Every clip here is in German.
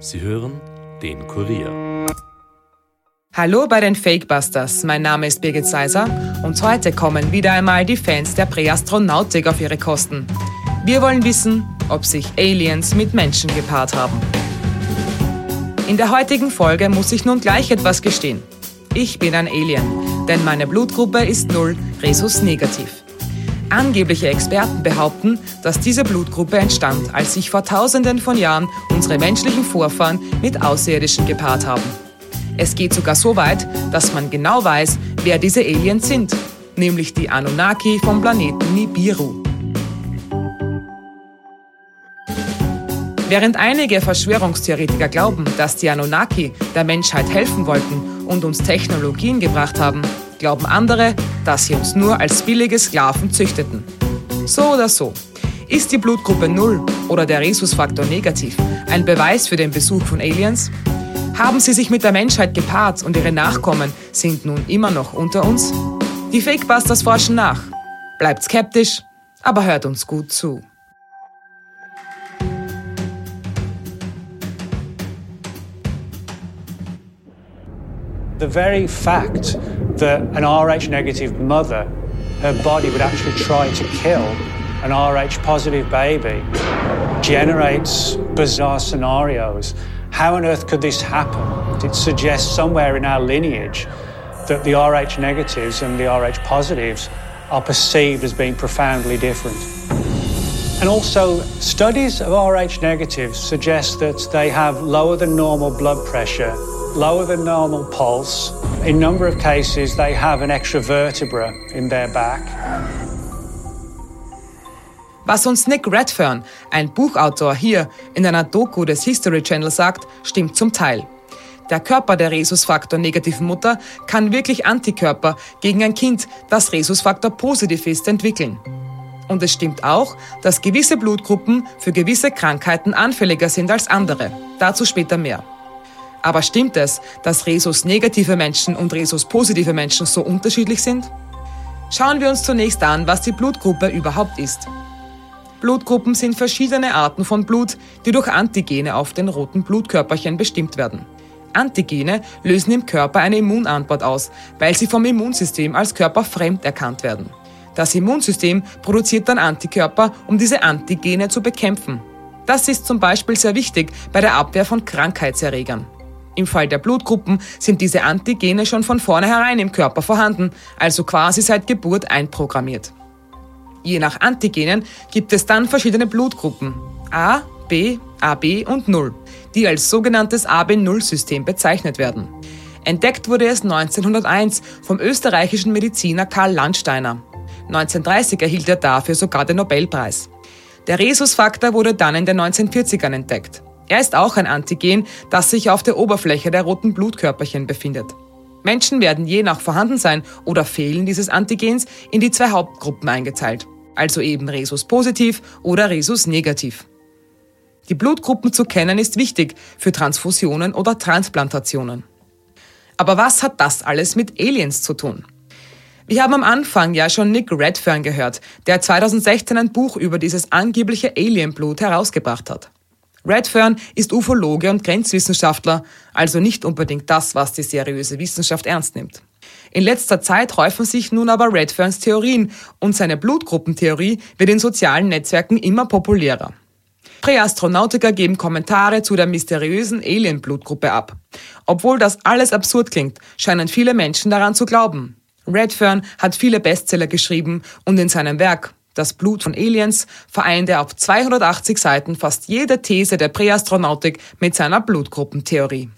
Sie hören den Kurier. Hallo bei den Fakebusters. Mein Name ist Birgit Seiser und heute kommen wieder einmal die Fans der Präastronautik auf ihre Kosten. Wir wollen wissen, ob sich Aliens mit Menschen gepaart haben. In der heutigen Folge muss ich nun gleich etwas gestehen. Ich bin ein Alien, denn meine Blutgruppe ist null Rhesus negativ. Angebliche Experten behaupten, dass diese Blutgruppe entstand, als sich vor Tausenden von Jahren unsere menschlichen Vorfahren mit Außerirdischen gepaart haben. Es geht sogar so weit, dass man genau weiß, wer diese Aliens sind, nämlich die Anunnaki vom Planeten Nibiru. Während einige Verschwörungstheoretiker glauben, dass die Anunnaki der Menschheit helfen wollten und uns Technologien gebracht haben, glauben andere, dass sie uns nur als billige Sklaven züchteten. So oder so. Ist die Blutgruppe 0 oder der Rhesusfaktor negativ ein Beweis für den Besuch von Aliens? Haben sie sich mit der Menschheit gepaart und ihre Nachkommen sind nun immer noch unter uns? Die Fakebusters forschen nach. Bleibt skeptisch, aber hört uns gut zu. The very fact that an Rh negative mother, her body would actually try to kill an Rh positive baby generates bizarre scenarios. How on earth could this happen? It suggests somewhere in our lineage that the Rh negatives and the Rh positives are perceived as being profoundly different. And also, studies of Rh negatives suggest that they have lower than normal blood pressure lower than normal pulse. In number of cases, they have an extra vertebra in their back. Was uns Nick Redfern, ein Buchautor, hier in einer Doku des History Channel sagt, stimmt zum Teil. Der Körper der Rhesusfaktor negativen Mutter kann wirklich Antikörper gegen ein Kind, das Rhesusfaktor positiv ist, entwickeln. Und es stimmt auch, dass gewisse Blutgruppen für gewisse Krankheiten anfälliger sind als andere. Dazu später mehr. Aber stimmt es, dass Rhesus-negative Menschen und Rhesus-positive Menschen so unterschiedlich sind? Schauen wir uns zunächst an, was die Blutgruppe überhaupt ist. Blutgruppen sind verschiedene Arten von Blut, die durch Antigene auf den roten Blutkörperchen bestimmt werden. Antigene lösen im Körper eine Immunantwort aus, weil sie vom Immunsystem als körperfremd erkannt werden. Das Immunsystem produziert dann Antikörper, um diese Antigene zu bekämpfen. Das ist zum Beispiel sehr wichtig bei der Abwehr von Krankheitserregern. Im Fall der Blutgruppen sind diese Antigene schon von vornherein im Körper vorhanden, also quasi seit Geburt einprogrammiert. Je nach Antigenen gibt es dann verschiedene Blutgruppen A, B, AB und 0, die als sogenanntes AB0-System bezeichnet werden. Entdeckt wurde es 1901 vom österreichischen Mediziner Karl Landsteiner. 1930 erhielt er dafür sogar den Nobelpreis. Der Rhesusfaktor wurde dann in den 1940ern entdeckt. Er ist auch ein Antigen, das sich auf der Oberfläche der roten Blutkörperchen befindet. Menschen werden je nach Vorhandensein oder Fehlen dieses Antigens in die zwei Hauptgruppen eingeteilt, also eben Rhesus positiv oder Rhesus negativ. Die Blutgruppen zu kennen ist wichtig für Transfusionen oder Transplantationen. Aber was hat das alles mit Aliens zu tun? Wir haben am Anfang ja schon Nick Redfern gehört, der 2016 ein Buch über dieses angebliche Alienblut herausgebracht hat. Redfern ist Ufologe und Grenzwissenschaftler, also nicht unbedingt das, was die seriöse Wissenschaft ernst nimmt. In letzter Zeit häufen sich nun aber Redferns Theorien und seine Blutgruppentheorie wird in sozialen Netzwerken immer populärer. Präastronautiker geben Kommentare zu der mysteriösen Alien-Blutgruppe ab. Obwohl das alles absurd klingt, scheinen viele Menschen daran zu glauben. Redfern hat viele Bestseller geschrieben und in seinem Werk das Blut von Aliens vereint er auf 280 Seiten fast jede These der Präastronautik mit seiner Blutgruppentheorie.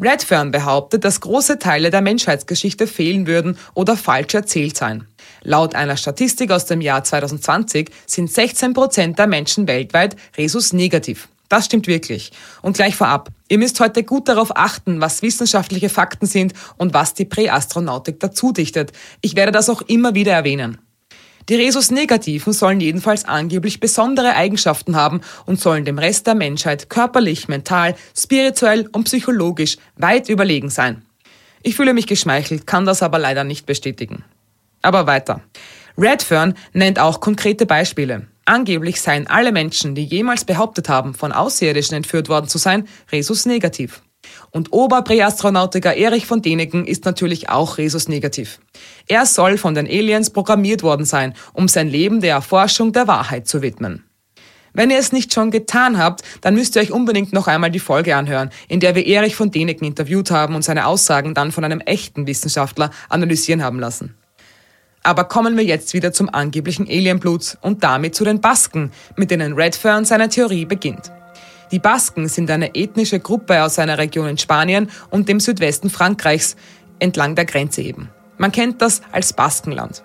Redfern behauptet, dass große Teile der Menschheitsgeschichte fehlen würden oder falsch erzählt seien. Laut einer Statistik aus dem Jahr 2020 sind 16 Prozent der Menschen weltweit Resus negativ. Das stimmt wirklich. Und gleich vorab, ihr müsst heute gut darauf achten, was wissenschaftliche Fakten sind und was die Präastronautik dazu dichtet. Ich werde das auch immer wieder erwähnen. Die Rhesus-Negativen sollen jedenfalls angeblich besondere Eigenschaften haben und sollen dem Rest der Menschheit körperlich, mental, spirituell und psychologisch weit überlegen sein. Ich fühle mich geschmeichelt, kann das aber leider nicht bestätigen. Aber weiter. Redfern nennt auch konkrete Beispiele. Angeblich seien alle Menschen, die jemals behauptet haben, von Außerirdischen entführt worden zu sein, Resus negativ. Und Oberpräastronautiker Erich von Deneken ist natürlich auch Resus negativ. Er soll von den Aliens programmiert worden sein, um sein Leben der Erforschung der Wahrheit zu widmen. Wenn ihr es nicht schon getan habt, dann müsst ihr euch unbedingt noch einmal die Folge anhören, in der wir Erich von Deneken interviewt haben und seine Aussagen dann von einem echten Wissenschaftler analysieren haben lassen. Aber kommen wir jetzt wieder zum angeblichen Alienblut und damit zu den Basken, mit denen Redfern seine Theorie beginnt. Die Basken sind eine ethnische Gruppe aus einer Region in Spanien und dem Südwesten Frankreichs, entlang der Grenze eben. Man kennt das als Baskenland.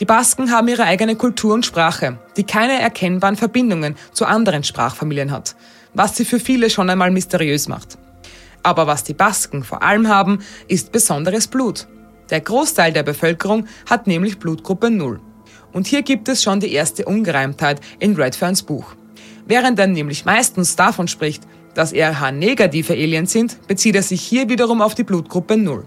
Die Basken haben ihre eigene Kultur und Sprache, die keine erkennbaren Verbindungen zu anderen Sprachfamilien hat, was sie für viele schon einmal mysteriös macht. Aber was die Basken vor allem haben, ist besonderes Blut. Der Großteil der Bevölkerung hat nämlich Blutgruppe 0. Und hier gibt es schon die erste Ungereimtheit in Redferns Buch. Während er nämlich meistens davon spricht, dass RH-negative Aliens sind, bezieht er sich hier wiederum auf die Blutgruppe 0.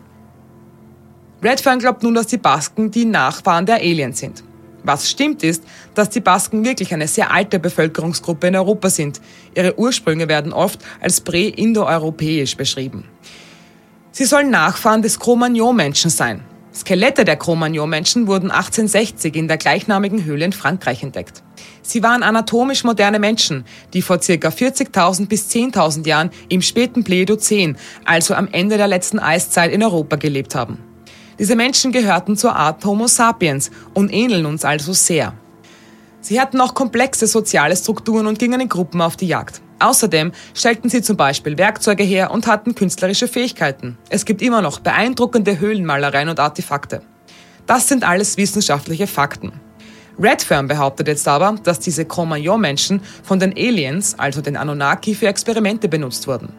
Redfern glaubt nun, dass die Basken die Nachfahren der Aliens sind. Was stimmt ist, dass die Basken wirklich eine sehr alte Bevölkerungsgruppe in Europa sind. Ihre Ursprünge werden oft als prä-indoeuropäisch beschrieben. Sie sollen Nachfahren des Cro-Magnon-Menschen sein. Skelette der Cro-Magnon-Menschen wurden 1860 in der gleichnamigen Höhle in Frankreich entdeckt. Sie waren anatomisch moderne Menschen, die vor ca. 40.000 bis 10.000 Jahren im späten Pleistozän, also am Ende der letzten Eiszeit in Europa gelebt haben. Diese Menschen gehörten zur Art Homo sapiens und ähneln uns also sehr. Sie hatten auch komplexe soziale Strukturen und gingen in Gruppen auf die Jagd. Außerdem stellten sie zum Beispiel Werkzeuge her und hatten künstlerische Fähigkeiten. Es gibt immer noch beeindruckende Höhlenmalereien und Artefakte. Das sind alles wissenschaftliche Fakten. Redfern behauptet jetzt aber, dass diese Cro-Magnon-Menschen von den Aliens, also den Anunnaki, für Experimente benutzt wurden.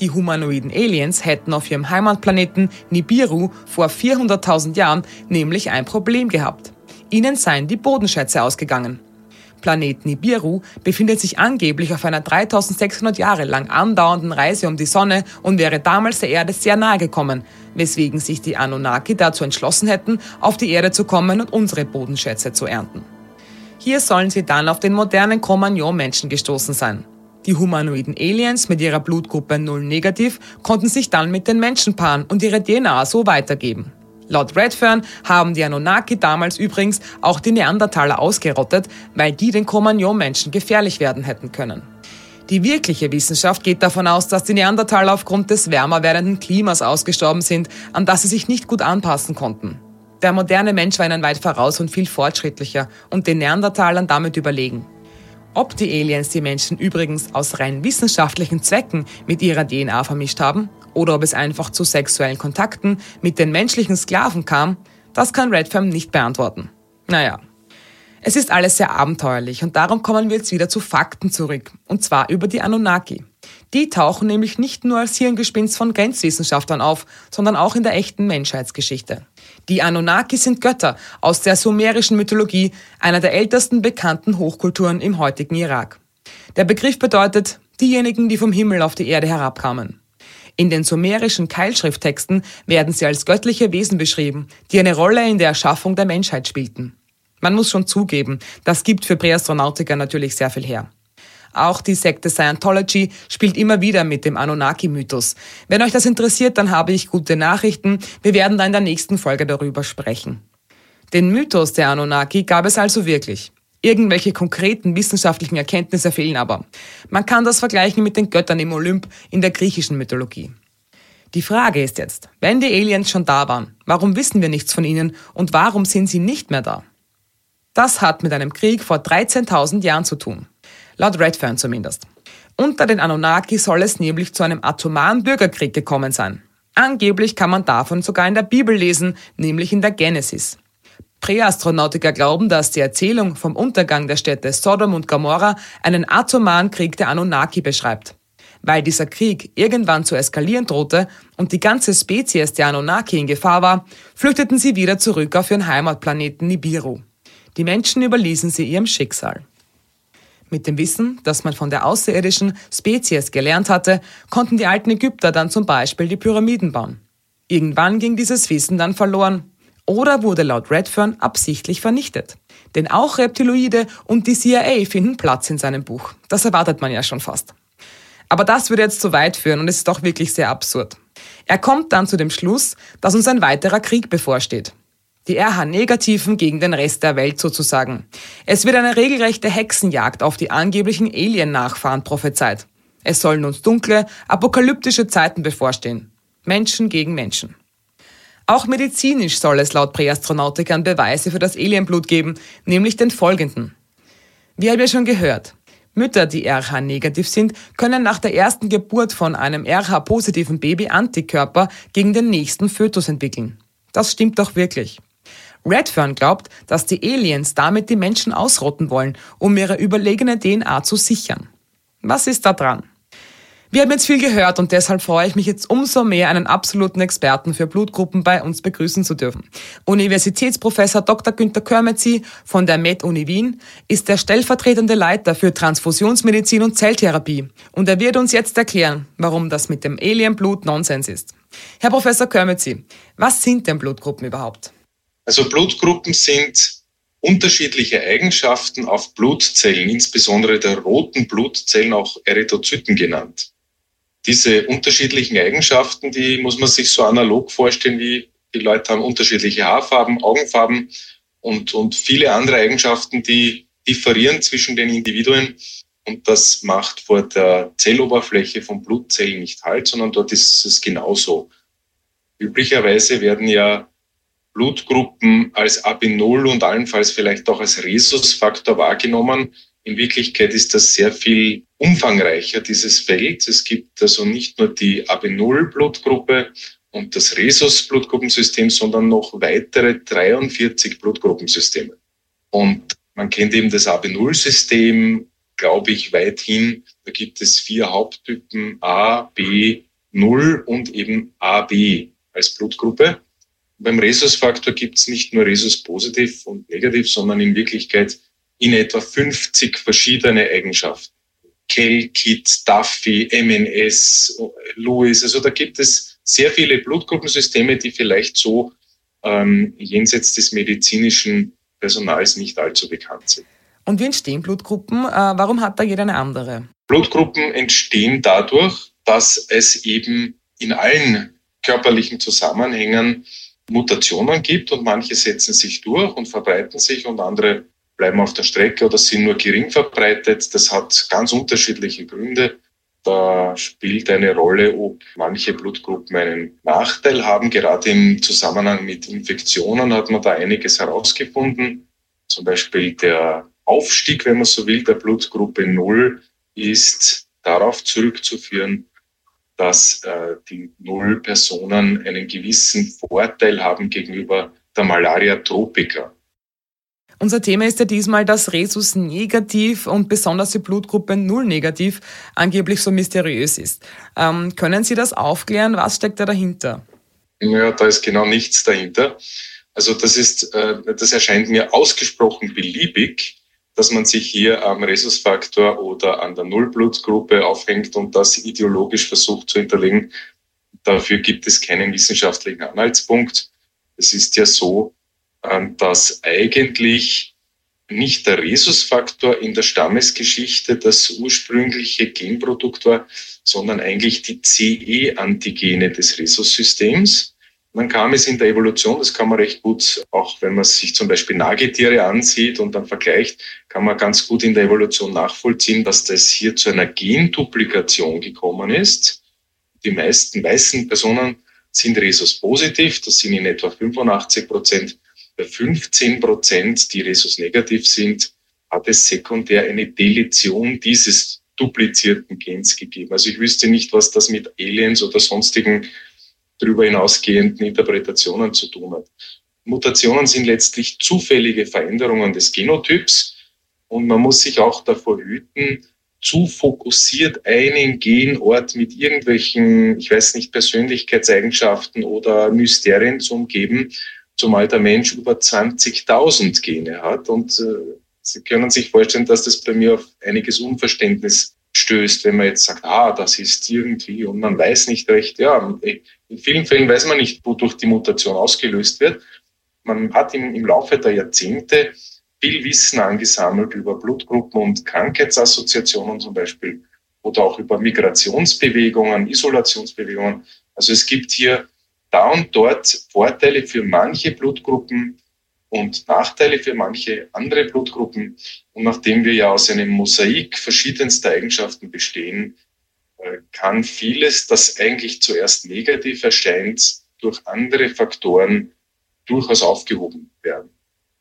Die humanoiden Aliens hätten auf ihrem Heimatplaneten Nibiru vor 400.000 Jahren nämlich ein Problem gehabt. Ihnen seien die Bodenschätze ausgegangen. Planet Nibiru befindet sich angeblich auf einer 3600 Jahre lang andauernden Reise um die Sonne und wäre damals der Erde sehr nahe gekommen, weswegen sich die Anunnaki dazu entschlossen hätten, auf die Erde zu kommen und unsere Bodenschätze zu ernten. Hier sollen sie dann auf den modernen Cro-Magnon-Menschen gestoßen sein. Die humanoiden Aliens mit ihrer Blutgruppe 0 negativ konnten sich dann mit den Menschen paaren und ihre DNA so weitergeben. Laut Redfern haben die Anunnaki damals übrigens auch die Neandertaler ausgerottet, weil die den Cro-Magnon-Menschen gefährlich werden hätten können. Die wirkliche Wissenschaft geht davon aus, dass die Neandertaler aufgrund des wärmer werdenden Klimas ausgestorben sind, an das sie sich nicht gut anpassen konnten. Der moderne Mensch war ihnen weit voraus und viel fortschrittlicher und den Neandertalern damit überlegen. Ob die Aliens die Menschen übrigens aus rein wissenschaftlichen Zwecken mit ihrer DNA vermischt haben oder ob es einfach zu sexuellen Kontakten mit den menschlichen Sklaven kam, das kann Redfern nicht beantworten. Naja, es ist alles sehr abenteuerlich und darum kommen wir jetzt wieder zu Fakten zurück, und zwar über die Anunnaki. Die tauchen nämlich nicht nur als Hirngespinst von Grenzwissenschaftlern auf, sondern auch in der echten Menschheitsgeschichte. Die Anunnaki sind Götter aus der sumerischen Mythologie, einer der ältesten bekannten Hochkulturen im heutigen Irak. Der Begriff bedeutet diejenigen, die vom Himmel auf die Erde herabkamen. In den sumerischen Keilschrifttexten werden sie als göttliche Wesen beschrieben, die eine Rolle in der Erschaffung der Menschheit spielten. Man muss schon zugeben, das gibt für Präastronautiker natürlich sehr viel her. Auch die Sekte Scientology spielt immer wieder mit dem Anunnaki-Mythos. Wenn euch das interessiert, dann habe ich gute Nachrichten. Wir werden da in der nächsten Folge darüber sprechen. Den Mythos der Anunnaki gab es also wirklich. Irgendwelche konkreten wissenschaftlichen Erkenntnisse fehlen aber. Man kann das vergleichen mit den Göttern im Olymp in der griechischen Mythologie. Die Frage ist jetzt, wenn die Aliens schon da waren, warum wissen wir nichts von ihnen und warum sind sie nicht mehr da? Das hat mit einem Krieg vor 13.000 Jahren zu tun. Laut Redfern zumindest. Unter den Anunnaki soll es nämlich zu einem atomaren Bürgerkrieg gekommen sein. Angeblich kann man davon sogar in der Bibel lesen, nämlich in der Genesis. Präastronautiker glauben, dass die Erzählung vom Untergang der Städte Sodom und Gomorra einen atomaren Krieg der Anunnaki beschreibt. Weil dieser Krieg irgendwann zu eskalieren drohte und die ganze Spezies der Anunnaki in Gefahr war, flüchteten sie wieder zurück auf ihren Heimatplaneten Nibiru. Die Menschen überließen sie ihrem Schicksal. Mit dem Wissen, das man von der außerirdischen Spezies gelernt hatte, konnten die alten Ägypter dann zum Beispiel die Pyramiden bauen. Irgendwann ging dieses Wissen dann verloren oder wurde laut Redfern absichtlich vernichtet. Denn auch Reptiloide und die CIA finden Platz in seinem Buch. Das erwartet man ja schon fast. Aber das würde jetzt zu weit führen und es ist doch wirklich sehr absurd. Er kommt dann zu dem Schluss, dass uns ein weiterer Krieg bevorsteht. Die RH-Negativen gegen den Rest der Welt sozusagen. Es wird eine regelrechte Hexenjagd auf die angeblichen Alien-Nachfahren prophezeit. Es sollen uns dunkle, apokalyptische Zeiten bevorstehen. Menschen gegen Menschen. Auch medizinisch soll es laut Präastronautikern Beweise für das Alienblut geben, nämlich den folgenden. Wie haben wir schon gehört, Mütter, die RH-negativ sind, können nach der ersten Geburt von einem RH-positiven Baby Antikörper gegen den nächsten Fötus entwickeln. Das stimmt doch wirklich. Redfern glaubt, dass die Aliens damit die Menschen ausrotten wollen, um ihre überlegene DNA zu sichern. Was ist da dran? Wir haben jetzt viel gehört und deshalb freue ich mich jetzt umso mehr, einen absoluten Experten für Blutgruppen bei uns begrüßen zu dürfen. Universitätsprofessor Dr. Günter Körmetzi von der Med-Uni Wien ist der stellvertretende Leiter für Transfusionsmedizin und Zelltherapie und er wird uns jetzt erklären, warum das mit dem Alienblut Nonsens ist. Herr Professor Körmetzi, was sind denn Blutgruppen überhaupt? Also Blutgruppen sind unterschiedliche Eigenschaften auf Blutzellen, insbesondere der roten Blutzellen, auch Erythrozyten genannt diese unterschiedlichen Eigenschaften, die muss man sich so analog vorstellen, wie die Leute haben unterschiedliche Haarfarben, Augenfarben und, und viele andere Eigenschaften, die differieren zwischen den Individuen. Und das macht vor der Zelloberfläche von Blutzellen nicht halt, sondern dort ist es genauso. Üblicherweise werden ja Blutgruppen als AB0 und allenfalls vielleicht auch als Rhesusfaktor wahrgenommen. In Wirklichkeit ist das sehr viel umfangreicher, dieses Feld. Es gibt also nicht nur die AB0-Blutgruppe und das Rhesus-Blutgruppensystem, sondern noch weitere 43 Blutgruppensysteme. Und man kennt eben das AB0-System, glaube ich, weithin. Da gibt es vier Haupttypen A, B, 0 und eben AB als Blutgruppe. Beim Rhesusfaktor gibt es nicht nur Rhesus positiv und negativ, sondern in Wirklichkeit in etwa 50 verschiedene Eigenschaften. Kell-Kit, Duffy, MNS, Lewis. Also da gibt es sehr viele Blutgruppensysteme, die vielleicht so ähm, jenseits des medizinischen Personals nicht allzu bekannt sind. Und wie entstehen Blutgruppen? Äh, warum hat da jeder eine andere? Blutgruppen entstehen dadurch, dass es eben in allen körperlichen Zusammenhängen Mutationen gibt und manche setzen sich durch und verbreiten sich und andere bleiben auf der Strecke oder sind nur gering verbreitet. Das hat ganz unterschiedliche Gründe. Da spielt eine Rolle, ob manche Blutgruppen einen Nachteil haben. Gerade im Zusammenhang mit Infektionen hat man da einiges herausgefunden. Zum Beispiel der Aufstieg, wenn man so will, der Blutgruppe Null ist darauf zurückzuführen, dass äh, die Null-Personen einen gewissen Vorteil haben gegenüber der Malaria tropica. Unser Thema ist ja diesmal, dass Rhesus negativ und besonders die Blutgruppe Null negativ angeblich so mysteriös ist. Ähm, können Sie das aufklären? Was steckt da dahinter? Ja, da ist genau nichts dahinter. Also das ist, äh, das erscheint mir ausgesprochen beliebig, dass man sich hier am Rhesusfaktor oder an der Nullblutgruppe aufhängt und das ideologisch versucht zu hinterlegen. Dafür gibt es keinen wissenschaftlichen Anhaltspunkt. Es ist ja so, dass eigentlich nicht der Rhesusfaktor in der Stammesgeschichte das ursprüngliche Genprodukt war, sondern eigentlich die CE-Antigene des Rhesus-Systems. Dann kam es in der Evolution, das kann man recht gut, auch wenn man sich zum Beispiel Nagetiere ansieht und dann vergleicht, kann man ganz gut in der Evolution nachvollziehen, dass das hier zu einer Genduplikation gekommen ist. Die meisten weißen Personen sind Rhesus positiv, das sind in etwa 85 Prozent bei 15 Prozent, die Rhesus negativ sind, hat es sekundär eine Deletion dieses duplizierten Gens gegeben. Also ich wüsste nicht, was das mit Aliens oder sonstigen darüber hinausgehenden Interpretationen zu tun hat. Mutationen sind letztlich zufällige Veränderungen des Genotyps und man muss sich auch davor hüten, zu fokussiert einen Genort mit irgendwelchen, ich weiß nicht, Persönlichkeitseigenschaften oder Mysterien zu umgeben, zumal der Mensch über 20.000 Gene hat. Und äh, Sie können sich vorstellen, dass das bei mir auf einiges Unverständnis stößt, wenn man jetzt sagt, ah, das ist irgendwie und man weiß nicht recht. Ja, in vielen Fällen weiß man nicht, wodurch die Mutation ausgelöst wird. Man hat im, im Laufe der Jahrzehnte viel Wissen angesammelt über Blutgruppen und Krankheitsassoziationen zum Beispiel oder auch über Migrationsbewegungen, Isolationsbewegungen. Also es gibt hier da und dort Vorteile für manche Blutgruppen und Nachteile für manche andere Blutgruppen. Und nachdem wir ja aus einem Mosaik verschiedenster Eigenschaften bestehen, äh, kann vieles, das eigentlich zuerst negativ erscheint, durch andere Faktoren durchaus aufgehoben werden.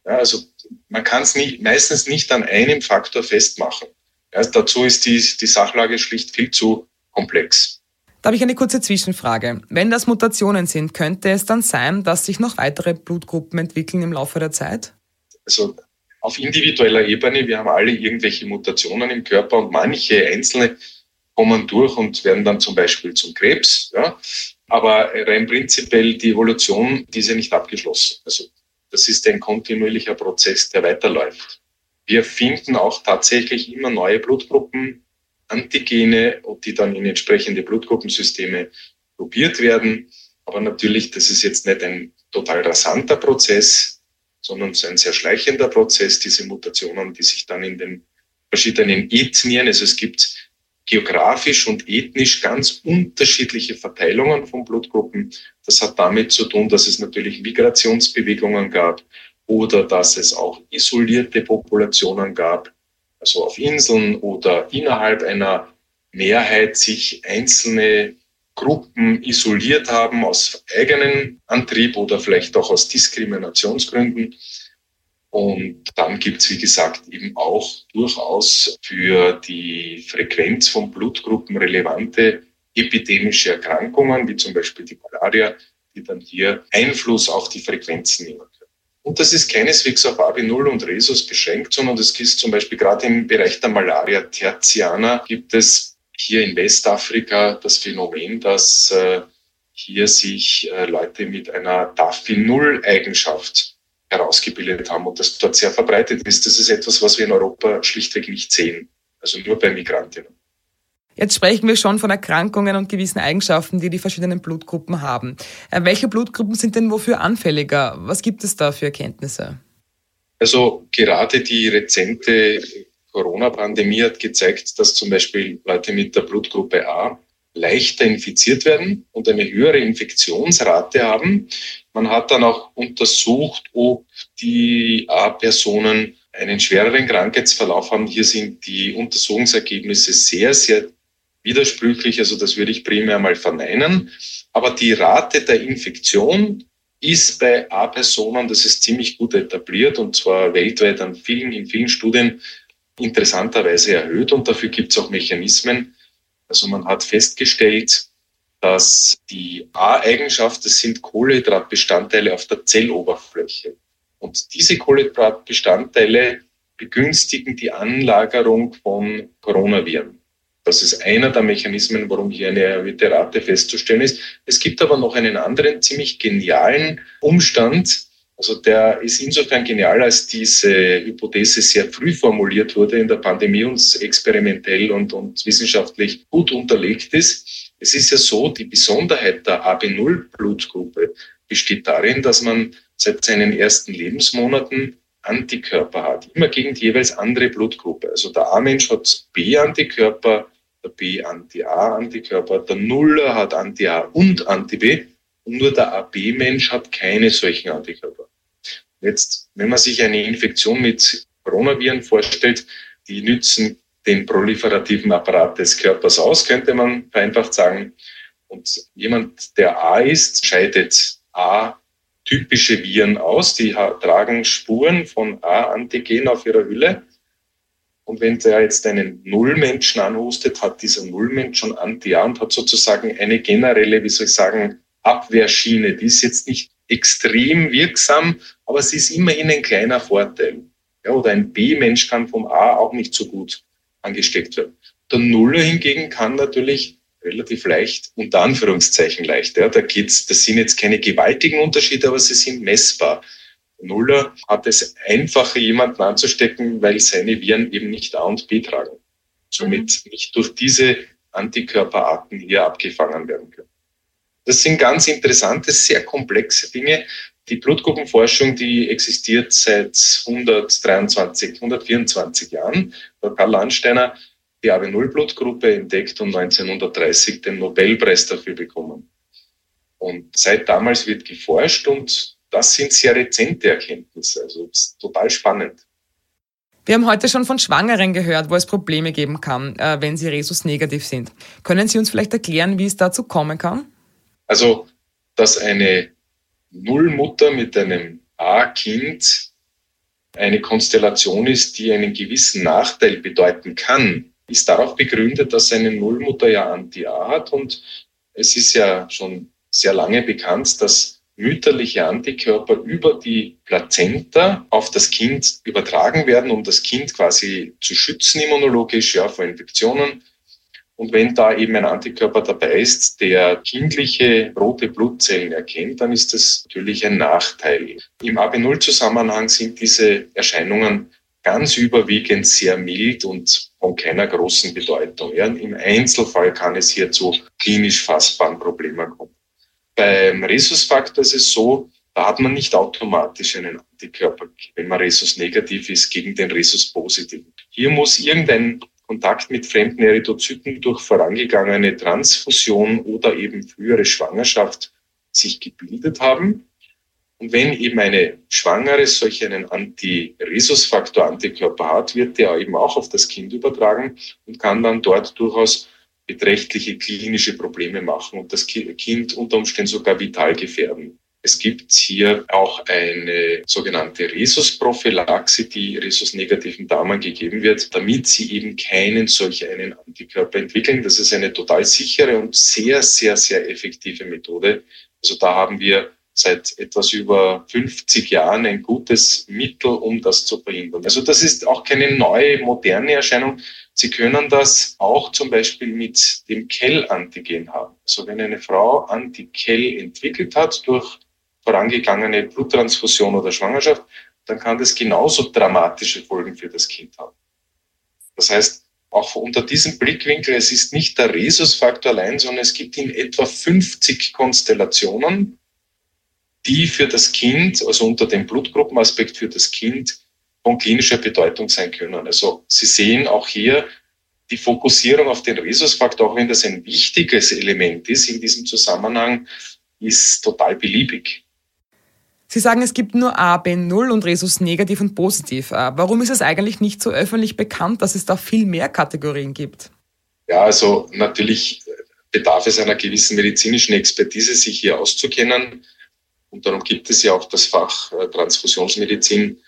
Ja, also man kann es meistens nicht an einem Faktor festmachen. Ja, dazu ist die, die Sachlage schlicht viel zu komplex. Da habe ich eine kurze Zwischenfrage. Wenn das Mutationen sind, könnte es dann sein, dass sich noch weitere Blutgruppen entwickeln im Laufe der Zeit? Also auf individueller Ebene, wir haben alle irgendwelche Mutationen im Körper und manche einzelne kommen durch und werden dann zum Beispiel zum Krebs. Ja. Aber rein prinzipiell die Evolution, die ist ja nicht abgeschlossen. Also das ist ein kontinuierlicher Prozess, der weiterläuft. Wir finden auch tatsächlich immer neue Blutgruppen, Antigene, die dann in entsprechende Blutgruppensysteme probiert werden. Aber natürlich, das ist jetzt nicht ein total rasanter Prozess, sondern ein sehr schleichender Prozess, diese Mutationen, die sich dann in den verschiedenen Ethnien, also es gibt geografisch und ethnisch ganz unterschiedliche Verteilungen von Blutgruppen. Das hat damit zu tun, dass es natürlich Migrationsbewegungen gab oder dass es auch isolierte Populationen gab, also auf Inseln oder innerhalb einer Mehrheit sich einzelne Gruppen isoliert haben aus eigenen Antrieb oder vielleicht auch aus Diskriminationsgründen. Und dann gibt es, wie gesagt, eben auch durchaus für die Frequenz von Blutgruppen relevante epidemische Erkrankungen, wie zum Beispiel die Malaria, die dann hier Einfluss auf die Frequenzen nehmen. Und das ist keineswegs auf AB0 und Rhesus beschränkt, sondern das ist zum Beispiel gerade im Bereich der Malaria tertiana gibt es hier in Westafrika das Phänomen, dass äh, hier sich äh, Leute mit einer DAFI-0-Eigenschaft herausgebildet haben und das dort sehr verbreitet ist. Das ist etwas, was wir in Europa schlichtweg nicht sehen, also nur bei Migrantinnen. Jetzt sprechen wir schon von Erkrankungen und gewissen Eigenschaften, die die verschiedenen Blutgruppen haben. Äh, welche Blutgruppen sind denn wofür anfälliger? Was gibt es da für Erkenntnisse? Also gerade die rezente Corona-Pandemie hat gezeigt, dass zum Beispiel Leute mit der Blutgruppe A leichter infiziert werden und eine höhere Infektionsrate haben. Man hat dann auch untersucht, ob die A-Personen einen schwereren Krankheitsverlauf haben. Hier sind die Untersuchungsergebnisse sehr, sehr widersprüchlich. Also das würde ich primär mal verneinen. Aber die Rate der Infektion ist bei A-Personen, das ist ziemlich gut etabliert und zwar weltweit an vielen, in vielen Studien interessanterweise erhöht und dafür gibt es auch Mechanismen. Also man hat festgestellt, dass die A-Eigenschaft, das sind Kohlenhydratbestandteile auf der Zelloberfläche. Und diese Kohlenhydratbestandteile begünstigen die Anlagerung von Coronaviren. Das ist einer der Mechanismen, warum hier eine erhöhte Rate festzustellen ist. Es gibt aber noch einen anderen ziemlich genialen Umstand. Also der ist insofern genial, als diese Hypothese sehr früh formuliert wurde in der Pandemie und experimentell und, und wissenschaftlich gut unterlegt ist. Es ist ja so, die Besonderheit der AB0-Blutgruppe besteht darin, dass man seit seinen ersten Lebensmonaten Antikörper hat, immer gegen die jeweils andere Blutgruppe. Also der A-Mensch hat B-Antikörper, der B-Anti-A-Antikörper, der Nuller hat Anti-A und Anti-B und nur der AB-Mensch hat keine solchen Antikörper. Jetzt, wenn man sich eine Infektion mit Coronaviren vorstellt, die nützen den proliferativen Apparat des Körpers aus, könnte man vereinfacht sagen. Und jemand, der A ist, scheidet A typische Viren aus. Die tragen Spuren von A-Antigen auf ihrer Hülle. Und wenn der jetzt einen Nullmenschen anhustet, hat dieser Nullmensch schon Anti-A und hat sozusagen eine generelle, wie soll ich sagen, Abwehrschiene. Die ist jetzt nicht extrem wirksam, aber sie ist immerhin ein kleiner Vorteil. Ja, oder ein B-Mensch kann vom A auch nicht so gut angesteckt werden. Der Nuller hingegen kann natürlich relativ leicht, unter Anführungszeichen leicht. Ja. Da geht's, das sind jetzt keine gewaltigen Unterschiede, aber sie sind messbar. Nuller hat es einfacher, jemanden anzustecken, weil seine Viren eben nicht A und B tragen. Somit nicht durch diese Antikörperarten hier abgefangen werden können. Das sind ganz interessante, sehr komplexe Dinge. Die Blutgruppenforschung, die existiert seit 123, 124 Jahren. Karl Landsteiner die AB0-Blutgruppe entdeckt und 1930 den Nobelpreis dafür bekommen. Und seit damals wird geforscht und das sind sehr rezente Erkenntnisse. Also total spannend. Wir haben heute schon von Schwangeren gehört, wo es Probleme geben kann, äh, wenn sie Rhesus negativ sind. Können Sie uns vielleicht erklären, wie es dazu kommen kann? Also, dass eine Nullmutter mit einem A-Kind eine Konstellation ist, die einen gewissen Nachteil bedeuten kann, ist darauf begründet, dass eine Nullmutter ja Anti-A hat und es ist ja schon sehr lange bekannt, dass mütterliche Antikörper über die Plazenta auf das Kind übertragen werden, um das Kind quasi zu schützen immunologisch ja, vor Infektionen. Und wenn da eben ein Antikörper dabei ist, der kindliche rote Blutzellen erkennt, dann ist das natürlich ein Nachteil. Im AB0-Zusammenhang sind diese Erscheinungen ganz überwiegend sehr mild und von keiner großen Bedeutung. Ja, Im Einzelfall kann es hier zu klinisch fassbaren Problemen kommen. Beim Rhesusfaktor ist es so, da hat man nicht automatisch einen Antikörper, wenn man Rhesus negativ ist, gegen den Rhesus positiv. Hier muss irgendein Kontakt mit fremden Erythrozyten durch vorangegangene Transfusion oder eben frühere Schwangerschaft sich gebildet haben. Und wenn eben eine Schwangere solch einen Anti-Rhesusfaktor-Antikörper hat, wird der eben auch auf das Kind übertragen und kann dann dort durchaus beträchtliche klinische Probleme machen und das Kind unter Umständen sogar vital gefährden. Es gibt hier auch eine sogenannte Rhesus-Prophylaxe, die Rhesus-negativen Damen gegeben wird, damit sie eben keinen solch einen Antikörper entwickeln. Das ist eine total sichere und sehr, sehr, sehr effektive Methode. Also da haben wir seit etwas über 50 Jahren ein gutes Mittel, um das zu verhindern. Also das ist auch keine neue, moderne Erscheinung. Sie können das auch zum Beispiel mit dem Kell-Antigen haben. Also wenn eine Frau Anti-Kell entwickelt hat durch vorangegangene Bluttransfusion oder Schwangerschaft, dann kann das genauso dramatische Folgen für das Kind haben. Das heißt, auch unter diesem Blickwinkel, es ist nicht der Rhesusfaktor allein, sondern es gibt in etwa 50 Konstellationen, die für das Kind, also unter dem Blutgruppenaspekt für das Kind, von klinischer Bedeutung sein können. Also Sie sehen auch hier die Fokussierung auf den Rhesusfaktor, auch wenn das ein wichtiges Element ist in diesem Zusammenhang, ist total beliebig. Sie sagen, es gibt nur A, B0 und Rhesus negativ und positiv. Äh, warum ist es eigentlich nicht so öffentlich bekannt, dass es da viel mehr Kategorien gibt? Ja, also natürlich bedarf es einer gewissen medizinischen Expertise, sich hier auszukennen. Und darum gibt es ja auch das Fach äh, Transfusionsmedizin.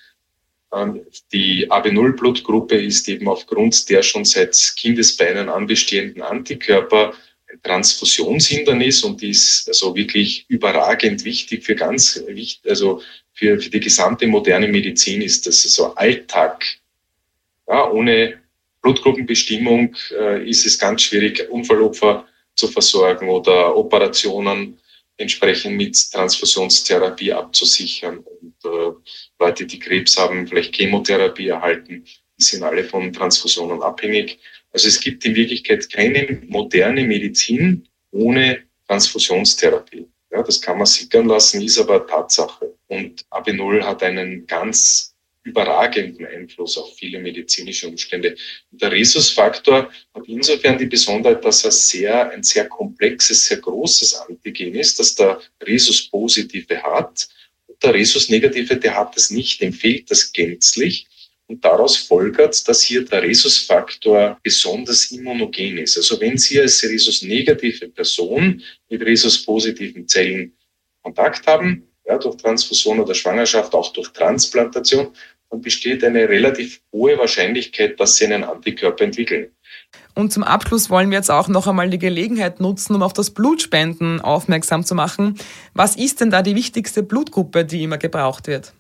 Ähm, die AB0-Blutgruppe ist eben aufgrund der schon seit Kindesbeinen anbestehenden Antikörper ein Transfusionshindernis und die ist also wirklich überragend wichtig für ganz, also für, für die gesamte moderne Medizin ist das so Alltag. Ja, ohne Blutgruppenbestimmung äh, ist es ganz schwierig, Unfallopfer zu versorgen oder Operationen entsprechend mit Transfusionstherapie abzusichern. Und äh, Leute, die Krebs haben, vielleicht Chemotherapie erhalten, die sind alle von Transfusionen abhängig. Also es gibt in Wirklichkeit keine moderne Medizin ohne Transfusionstherapie. Ja, das kann man sickern lassen, ist aber Tatsache. Und AB0 hat einen ganz überragenden Einfluss auf viele medizinische Umstände. Und der Rhesusfaktor hat insofern die Besonderheit, dass er sehr, ein sehr komplexes, sehr großes Antigen ist, dass der Rhesus-Positive hat. Und der Rhesus-Negative, der hat es nicht, dem fehlt das gänzlich. Und daraus folgert, dass hier der Rhesusfaktor besonders immunogen ist. Also wenn Sie als Rhesus-negative Person mit Rhesus-positiven Zellen Kontakt haben, ja, durch Transfusion oder Schwangerschaft, auch durch Transplantation, dann besteht eine relativ hohe Wahrscheinlichkeit, dass sie einen Antikörper entwickeln. Und zum Abschluss wollen wir jetzt auch noch einmal die Gelegenheit nutzen, um auf das Blutspenden aufmerksam zu machen. Was ist denn da die wichtigste Blutgruppe, die immer gebraucht wird?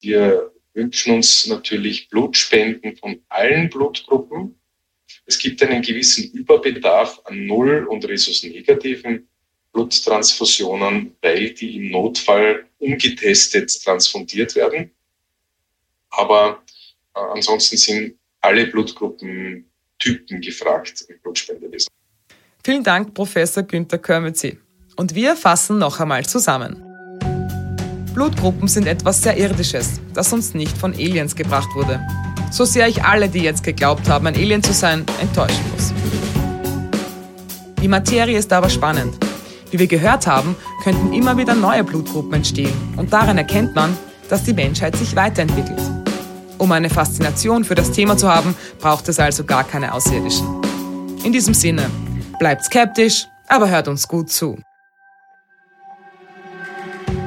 Wir wünschen uns natürlich Blutspenden von allen Blutgruppen. Es gibt einen gewissen Überbedarf an Null- und Rhesus-negativen Bluttransfusionen, weil die im Notfall ungetestet transfundiert werden. Aber äh, ansonsten sind alle Blutgruppentypen gefragt im Blutspendewesen. Vielen Dank, Professor Günther Körmetzi. Und wir fassen noch einmal zusammen. Blutgruppen sind etwas sehr Irdisches, das uns nicht von Aliens gebracht wurde. So sehr ich alle, die jetzt geglaubt haben, ein Alien zu sein, enttäuschen muss. Die Materie ist aber spannend. Wie wir gehört haben, könnten immer wieder neue Blutgruppen entstehen und daran erkennt man, dass die Menschheit sich weiterentwickelt. Um eine Faszination für das Thema zu haben, braucht es also gar keine Außerirdischen. In diesem Sinne, bleibt skeptisch, aber hört uns gut zu.